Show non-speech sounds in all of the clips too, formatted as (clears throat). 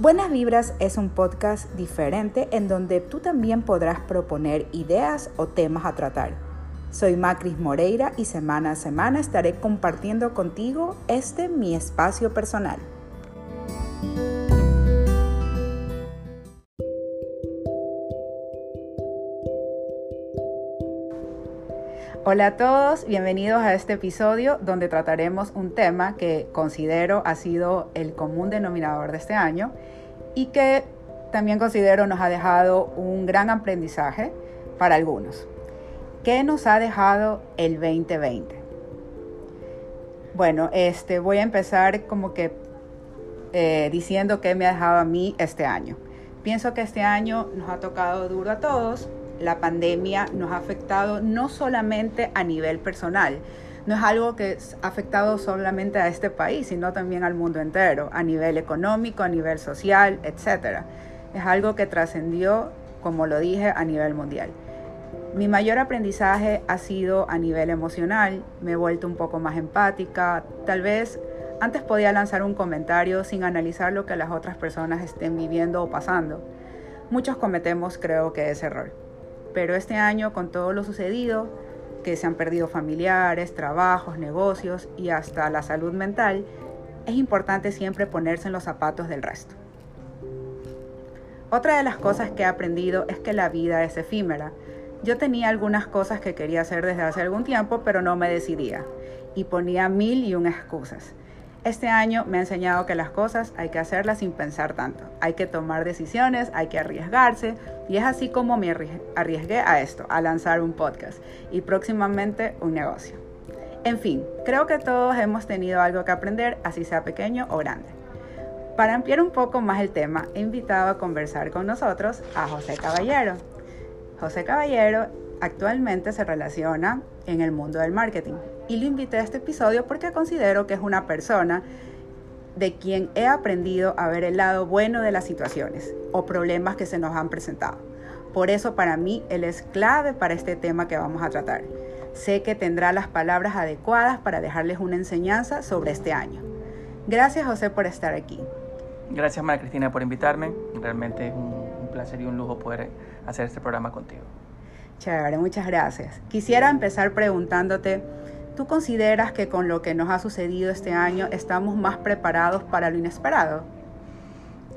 Buenas Vibras es un podcast diferente en donde tú también podrás proponer ideas o temas a tratar. Soy Macris Moreira y semana a semana estaré compartiendo contigo este mi espacio personal. Hola a todos, bienvenidos a este episodio donde trataremos un tema que considero ha sido el común denominador de este año y que también considero nos ha dejado un gran aprendizaje para algunos. ¿Qué nos ha dejado el 2020? Bueno, este, voy a empezar como que eh, diciendo qué me ha dejado a mí este año. Pienso que este año nos ha tocado duro a todos, la pandemia nos ha afectado no solamente a nivel personal, no es algo que ha afectado solamente a este país, sino también al mundo entero, a nivel económico, a nivel social, etc. Es algo que trascendió, como lo dije, a nivel mundial. Mi mayor aprendizaje ha sido a nivel emocional, me he vuelto un poco más empática, tal vez antes podía lanzar un comentario sin analizar lo que las otras personas estén viviendo o pasando. Muchos cometemos creo que ese error. Pero este año, con todo lo sucedido, que se han perdido familiares, trabajos, negocios y hasta la salud mental, es importante siempre ponerse en los zapatos del resto. Otra de las cosas que he aprendido es que la vida es efímera. Yo tenía algunas cosas que quería hacer desde hace algún tiempo, pero no me decidía y ponía mil y un excusas. Este año me ha enseñado que las cosas hay que hacerlas sin pensar tanto. Hay que tomar decisiones, hay que arriesgarse. Y es así como me arriesgué a esto, a lanzar un podcast y próximamente un negocio. En fin, creo que todos hemos tenido algo que aprender, así sea pequeño o grande. Para ampliar un poco más el tema, he invitado a conversar con nosotros a José Caballero. José Caballero actualmente se relaciona en el mundo del marketing y lo invité a este episodio porque considero que es una persona de quien he aprendido a ver el lado bueno de las situaciones o problemas que se nos han presentado. Por eso para mí él es clave para este tema que vamos a tratar. Sé que tendrá las palabras adecuadas para dejarles una enseñanza sobre este año. Gracias José por estar aquí. Gracias María Cristina por invitarme. Realmente es un, un placer y un lujo poder hacer este programa contigo. Chévere, muchas gracias. Quisiera empezar preguntándote, ¿Tú consideras que con lo que nos ha sucedido este año estamos más preparados para lo inesperado?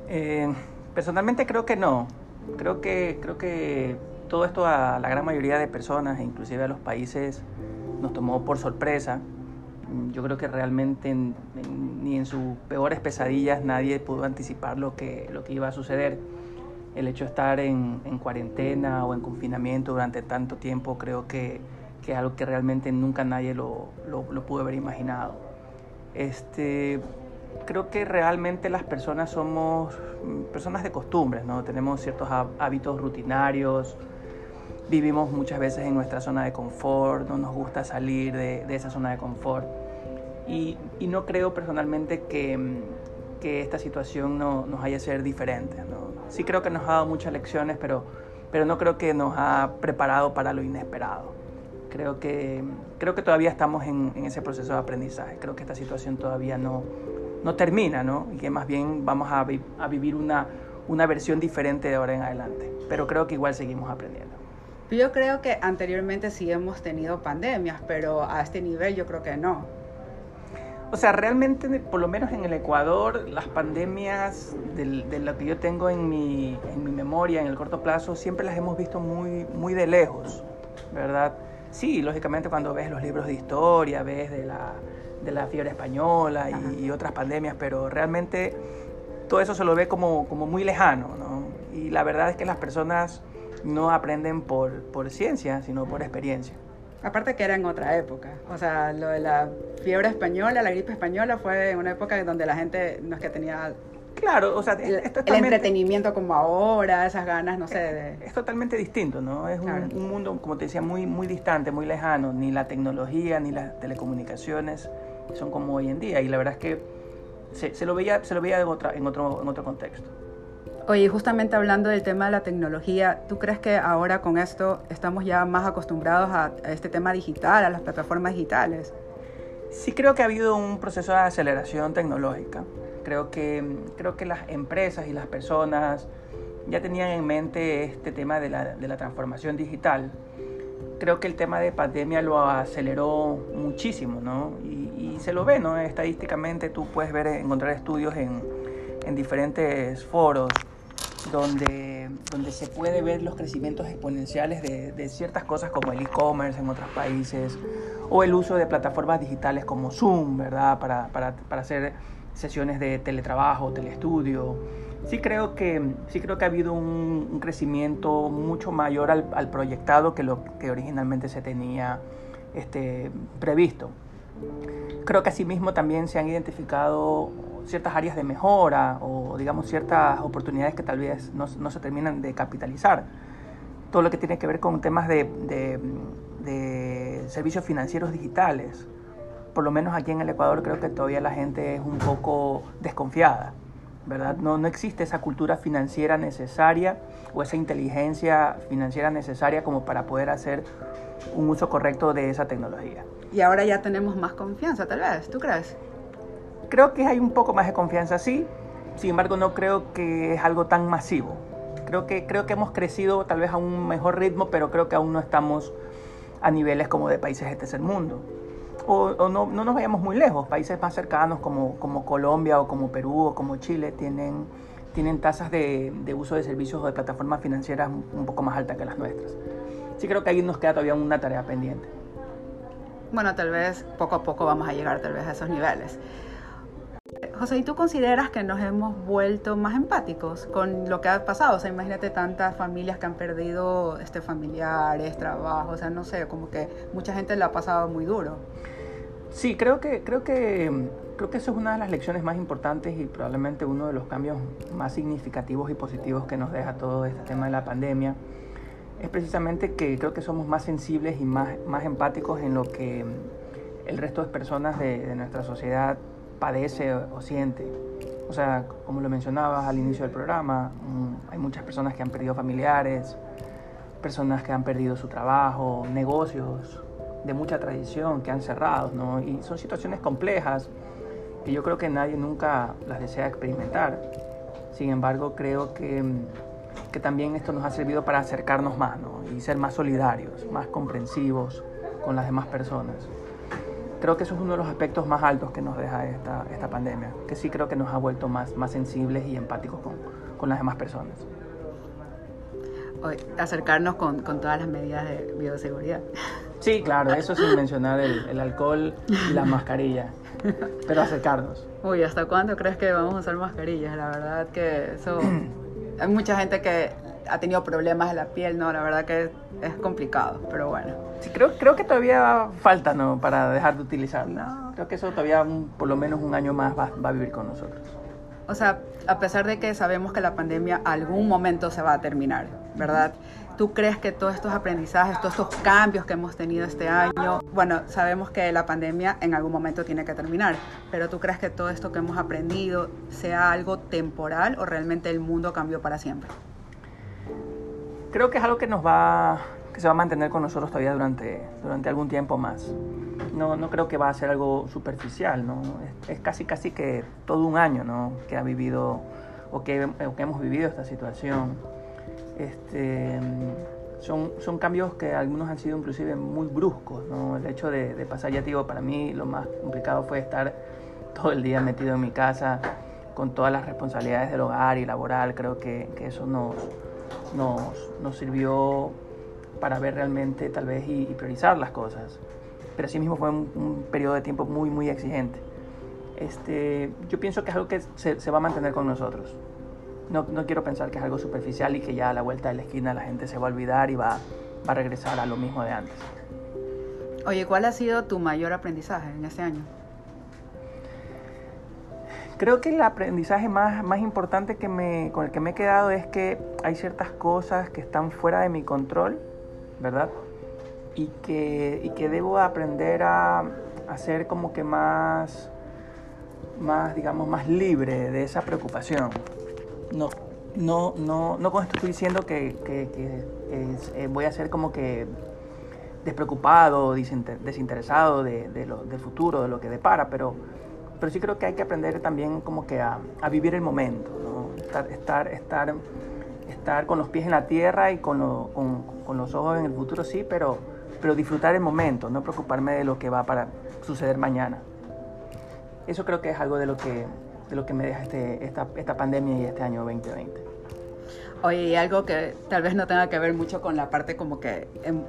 Eh, personalmente creo que no. Creo que, creo que todo esto a la gran mayoría de personas, e inclusive a los países, nos tomó por sorpresa. Yo creo que realmente ni en sus peores pesadillas nadie pudo anticipar lo que, lo que iba a suceder. El hecho de estar en, en cuarentena o en confinamiento durante tanto tiempo creo que que es algo que realmente nunca nadie lo, lo, lo pudo haber imaginado. Este, creo que realmente las personas somos personas de costumbres, ¿no? Tenemos ciertos hábitos rutinarios, vivimos muchas veces en nuestra zona de confort, no nos gusta salir de, de esa zona de confort. Y, y, no creo personalmente que, que esta situación no, nos haya ser diferente. ¿no? Sí creo que nos ha dado muchas lecciones, pero, pero no creo que nos ha preparado para lo inesperado. Creo que, creo que todavía estamos en, en ese proceso de aprendizaje. Creo que esta situación todavía no, no termina, ¿no? Y que más bien vamos a, vi a vivir una, una versión diferente de ahora en adelante. Pero creo que igual seguimos aprendiendo. Yo creo que anteriormente sí hemos tenido pandemias, pero a este nivel yo creo que no. O sea, realmente, por lo menos en el Ecuador, las pandemias de, de lo que yo tengo en mi, en mi memoria, en el corto plazo, siempre las hemos visto muy, muy de lejos, ¿verdad? Sí, lógicamente cuando ves los libros de historia, ves de la, de la fiebre española y, y, otras pandemias, pero realmente todo eso se lo ve como, como muy lejano, ¿no? Y la verdad es que las personas no aprenden por, por ciencia, sino por experiencia. Aparte que era en otra época, o sea, lo de la fiebre española, la gripe española fue en una época donde la gente no es que tenía Claro, o sea, el, es el entretenimiento como ahora, esas ganas, no sé. De... Es, totalmente distinto, ¿no? Es claro. un, mundo, como te decía, muy, muy distante, muy lejano. Ni la tecnología, ni las telecomunicaciones son como hoy en día. Y la verdad es que se, se lo veía, se lo veía en, otra, en, otro, en otro contexto. Oye, justamente hablando del tema de la tecnología, ¿tú crees que ahora con esto estamos ya más acostumbrados a, a este tema digital, a las plataformas digitales? Sí creo que ha habido un proceso de aceleración tecnológica Creo que, creo que las empresas y las personas ya tenían en mente este tema de la, de la transformación digital. Creo que el tema de pandemia lo aceleró muchísimo, ¿no? Y, y se lo ve, ¿no? Estadísticamente tú puedes ver, encontrar estudios en, en diferentes foros donde, donde se puede ver los crecimientos exponenciales de, de ciertas cosas como el e-commerce en otros países o el uso de plataformas digitales como Zoom, ¿verdad? Para, para, para hacer sesiones de teletrabajo, telestudio. Sí creo que, sí creo que ha habido un, un crecimiento mucho mayor al, al, proyectado que lo que originalmente se tenía este, previsto. Creo que asimismo también se han identificado ciertas áreas de mejora o digamos ciertas oportunidades que tal vez no, no se terminan de capitalizar. Todo lo que tiene que ver con temas de, de, servicios financieros digitales. Por lo menos aquí en el Ecuador creo que todavía la gente es un poco desconfiada. ¿verdad? No, no existe esa cultura financiera necesaria o esa inteligencia financiera necesaria como para poder hacer un uso correcto de esa tecnología. Y ahora ya tenemos más confianza, tal vez, ¿tú crees? Creo que hay un poco más de confianza, sí. Sin embargo, no creo que es algo tan masivo. Creo que, creo que hemos crecido tal vez a un mejor ritmo, pero creo que aún no estamos a niveles como de países de tercer mundo. O, o no, no, nos vayamos muy lejos, países más cercanos como, como Colombia o como Perú o como Chile tienen, tienen tasas de, de, uso de servicios o de plataformas financieras un poco más altas que las nuestras. Sí creo que ahí nos queda todavía una tarea pendiente. Bueno, tal vez poco a poco vamos a llegar tal vez a esos niveles. José, ¿y tú consideras que nos hemos vuelto más empáticos con lo que ha pasado? O sea, imagínate tantas familias que han perdido este, familiares, trabajo, o sea, no sé, como que mucha gente le ha pasado muy duro. Sí, creo que, creo que, creo que eso es una de las lecciones más importantes y probablemente uno de los cambios más significativos y positivos que nos deja todo este tema de la pandemia. Es precisamente que creo que somos más sensibles y más, más empáticos en lo que el resto de personas de, de nuestra sociedad padece o siente. O sea, como lo mencionabas al inicio del programa, hay muchas personas que han perdido familiares, personas que han perdido su trabajo, negocios de mucha tradición que han cerrado, ¿no? Y son situaciones complejas que yo creo que nadie nunca las desea experimentar. Sin embargo, creo que, que también esto nos ha servido para acercarnos más, ¿no? Y ser más solidarios, más comprensivos con las demás personas creo que eso es uno de los aspectos más altos que nos deja esta, esta pandemia, que sí creo que nos ha vuelto más, más sensibles y empáticos con, con las demás personas. Hoy, acercarnos con, con, todas las medidas de bioseguridad. Sí, claro, eso sin mencionar el, el alcohol y la mascarilla, pero acercarnos. Uy, ¿hasta cuándo crees que vamos a usar mascarillas? La verdad que eso... (clears throat) Hay mucha gente que ha tenido problemas en la piel, ¿no? La verdad que es, es complicado, pero bueno. Sí, creo, creo que todavía falta, ¿no? Para dejar de utilizarla. No. Creo que eso todavía un, por lo menos un año más va, va, a vivir con nosotros. O sea, a pesar de que sabemos que la pandemia algún momento se va a terminar, ¿verdad? ¿Tú crees que todos estos aprendizajes, todos estos cambios que hemos tenido este año, bueno, sabemos que la pandemia en algún momento tiene que terminar, pero tú crees que todo esto que hemos aprendido sea algo temporal o realmente el mundo cambió para siempre? Creo que es algo que nos va que se va a mantener con nosotros todavía durante, durante algún tiempo más. No, no creo que va a ser algo superficial, ¿no? Es, es casi casi que todo un año, ¿no? Que ha vivido o que, o que hemos vivido esta situación. Este, son, son cambios que algunos han sido inclusive muy bruscos, ¿no? El hecho de, de pasar, ya digo, para mí lo más complicado fue estar todo el día metido en mi casa con todas las responsabilidades del hogar y laboral. Creo que, que eso nos nos, nos sirvió para ver realmente tal vez y, priorizar las cosas. Pero así mismo fue un, un, periodo de tiempo muy, muy exigente. Este, yo pienso que es algo que se, se va a mantener con nosotros. No, no, quiero pensar que es algo superficial y que ya a la vuelta de la esquina la gente se va a olvidar y va, va a regresar a lo mismo de antes. Oye, ¿cuál ha sido tu mayor aprendizaje en este año? Creo que el aprendizaje más, más importante que me, con el que me he quedado es que hay ciertas cosas que están fuera de mi control, ¿verdad? Y que, y que debo aprender a, a ser como que más, más, digamos, más libre de esa preocupación. No, no, no, no con esto estoy diciendo que, que, que, eh, voy a ser como que despreocupado, desinteresado de, de lo, del futuro, de lo que depara, pero pero sí creo que hay que aprender también como que a, a vivir el momento, ¿no? estar, estar, estar, estar con los pies en la tierra y con, lo, con, con, los ojos en el futuro, sí, pero, pero disfrutar el momento, no preocuparme de lo que va para suceder mañana. Eso creo que es algo de lo que, de lo que me deja este, esta, esta pandemia y este año 2020. Oye, algo que tal vez no tenga que ver mucho con la parte como que em,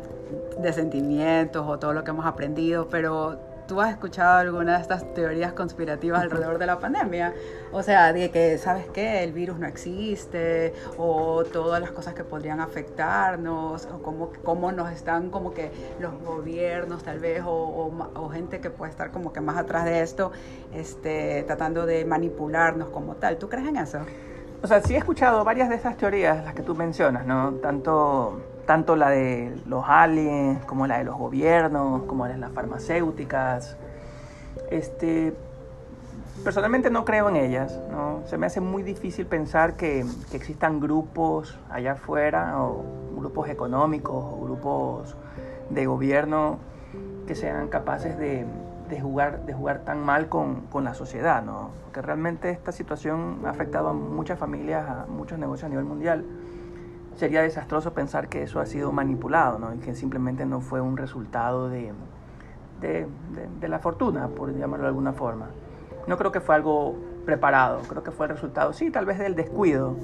de sentimientos o todo lo que hemos aprendido, pero ¿tú has escuchado alguna de estas teorías conspirativas alrededor de la pandemia? O sea, de que, ¿sabes qué? El virus no existe, o todas las cosas que podrían afectarnos, o cómo, cómo nos están como que los gobiernos tal vez, o, o, o, gente que puede estar como que más atrás de esto, este, tratando de manipularnos como tal. ¿Tú crees en eso? O sea, sí he escuchado varias de esas teorías, las que tú mencionas, ¿no? Tanto, tanto la de los aliens, como la de los gobiernos, como la de las farmacéuticas. Este, personalmente no creo en ellas, ¿no? Se me hace muy difícil pensar que, que existan grupos allá afuera, o grupos económicos, o grupos de gobierno que sean capaces de, de jugar, de jugar tan mal con, con, la sociedad, ¿no? Porque realmente esta situación ha afectado a muchas familias, a muchos negocios a nivel mundial. Sería desastroso pensar que eso ha sido manipulado, ¿no? Y que simplemente no fue un resultado de, de, de, de la fortuna, por llamarlo de alguna forma. No creo que fue algo preparado, creo que fue el resultado, sí, tal vez del descuido,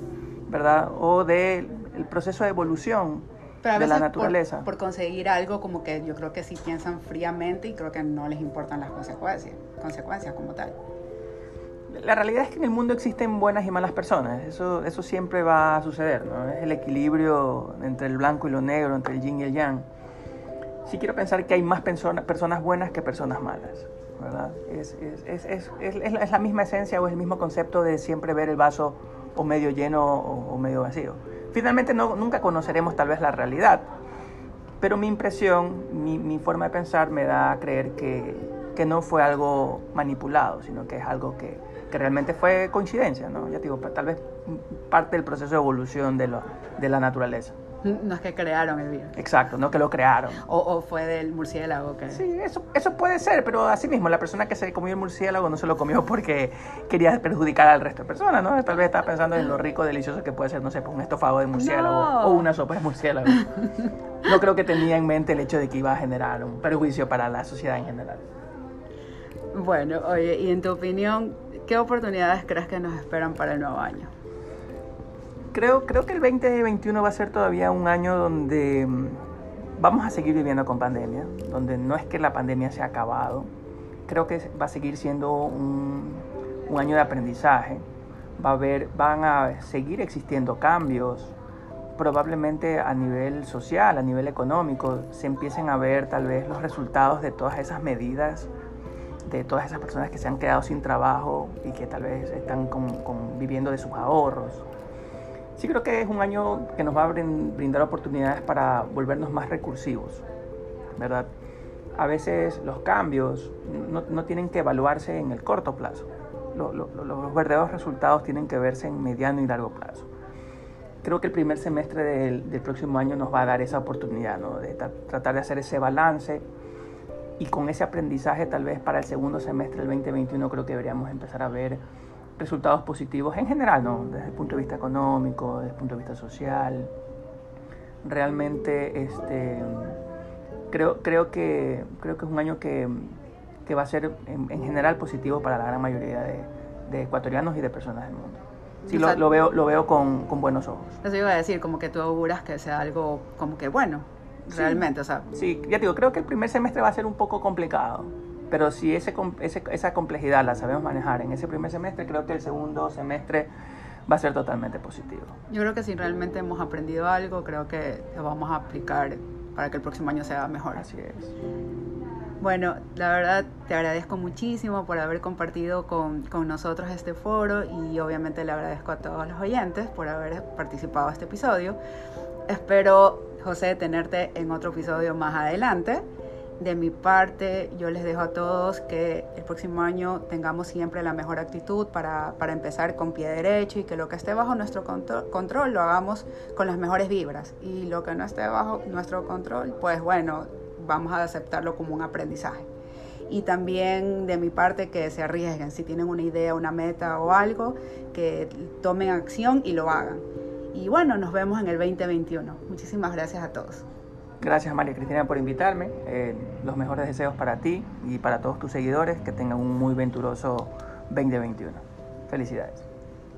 ¿verdad? O del el proceso de evolución pero a de veces la naturaleza. Por, por, conseguir algo como que yo creo que sí piensan fríamente y creo que no les importan las consecuencias, consecuencias como tal. La realidad es que en el mundo existen buenas y malas personas, eso, eso siempre va a suceder, ¿no? Es el equilibrio entre el blanco y lo negro, entre el yin y el yang. Sí quiero pensar que hay más persona, personas buenas que personas malas, ¿verdad? Es, es, es, es, la misma esencia o el mismo concepto de siempre ver el vaso o medio lleno o, o medio vacío. Finalmente no, nunca conoceremos tal vez la realidad, pero mi impresión, mi, mi, forma de pensar me da a creer que, que, no fue algo manipulado, sino que es algo que, que realmente fue coincidencia, ¿no? Ya digo, tal vez parte del proceso de evolución de, lo, de la naturaleza. No es que crearon el virus. Exacto, no que lo crearon. O, o fue del murciélago que... Sí, eso, eso puede ser, pero así mismo, la persona que se comió el murciélago no se lo comió porque quería perjudicar al resto de personas, ¿no? Tal vez estaba pensando en lo rico, delicioso que puede ser, no sé, un estofado de murciélago no. o una sopa de murciélago. No creo que tenía en mente el hecho de que iba a generar un perjuicio para la sociedad en general. Bueno, oye, y en tu opinión, ¿qué oportunidades crees que nos esperan para el nuevo año? creo, creo que el 2021 va a ser todavía un año donde vamos a seguir viviendo con pandemia, donde no es que la pandemia se ha acabado, creo que va a seguir siendo un, un año de aprendizaje, va a haber, van a seguir existiendo cambios, probablemente a nivel social, a nivel económico, se empiecen a ver tal vez los resultados de todas esas medidas, de todas esas personas que se han quedado sin trabajo y que tal vez están con, con, viviendo de sus ahorros sí creo que es un año que nos va a brindar oportunidades para volvernos más recursivos, ¿verdad? A veces los cambios no, no tienen que evaluarse en el corto plazo. Lo, lo, los verdaderos resultados tienen que verse en mediano y largo plazo. Creo que el primer semestre del, del próximo año nos va a dar esa oportunidad, ¿no? De tra tratar de hacer ese balance y con ese aprendizaje tal vez para el segundo semestre del 2021 creo que deberíamos empezar a ver resultados positivos en general, ¿no? Desde el punto de vista económico, desde el punto de vista social. Realmente, este, creo, creo, que, creo que es un año que, que va a ser en, en, general positivo para la gran mayoría de, de ecuatorianos y de personas del mundo. Sí, lo, lo, veo, lo veo con, con, buenos ojos. Eso iba a decir, como que tú auguras que sea algo como que bueno, realmente, sí, o sea. Sí, ya digo, creo que el primer semestre va a ser un poco complicado pero si ese, ese, esa complejidad la sabemos manejar en ese primer semestre, creo que el segundo semestre va a ser totalmente positivo. Yo creo que si realmente hemos aprendido algo, creo que lo vamos a aplicar para que el próximo año sea mejor. Así es. Bueno, la verdad te agradezco muchísimo por haber compartido con, con, nosotros este foro y obviamente le agradezco a todos los oyentes por haber participado en este episodio. Espero, José, tenerte en otro episodio más adelante de mi parte, yo les dejo a todos que el próximo año tengamos siempre la mejor actitud para, para empezar con pie derecho y que lo que esté bajo nuestro control, control, lo hagamos con las mejores vibras. Y lo que no esté bajo nuestro control, pues bueno, vamos a aceptarlo como un aprendizaje. y también de mi parte que se arriesguen. Si tienen una idea, una meta o algo, que tomen acción y lo hagan. Y bueno, nos vemos en el 2021. Muchísimas gracias a todos. Gracias María Cristina por invitarme. Eh, los mejores deseos para ti y para todos tus seguidores. Que tengan un muy venturoso 2021. Felicidades.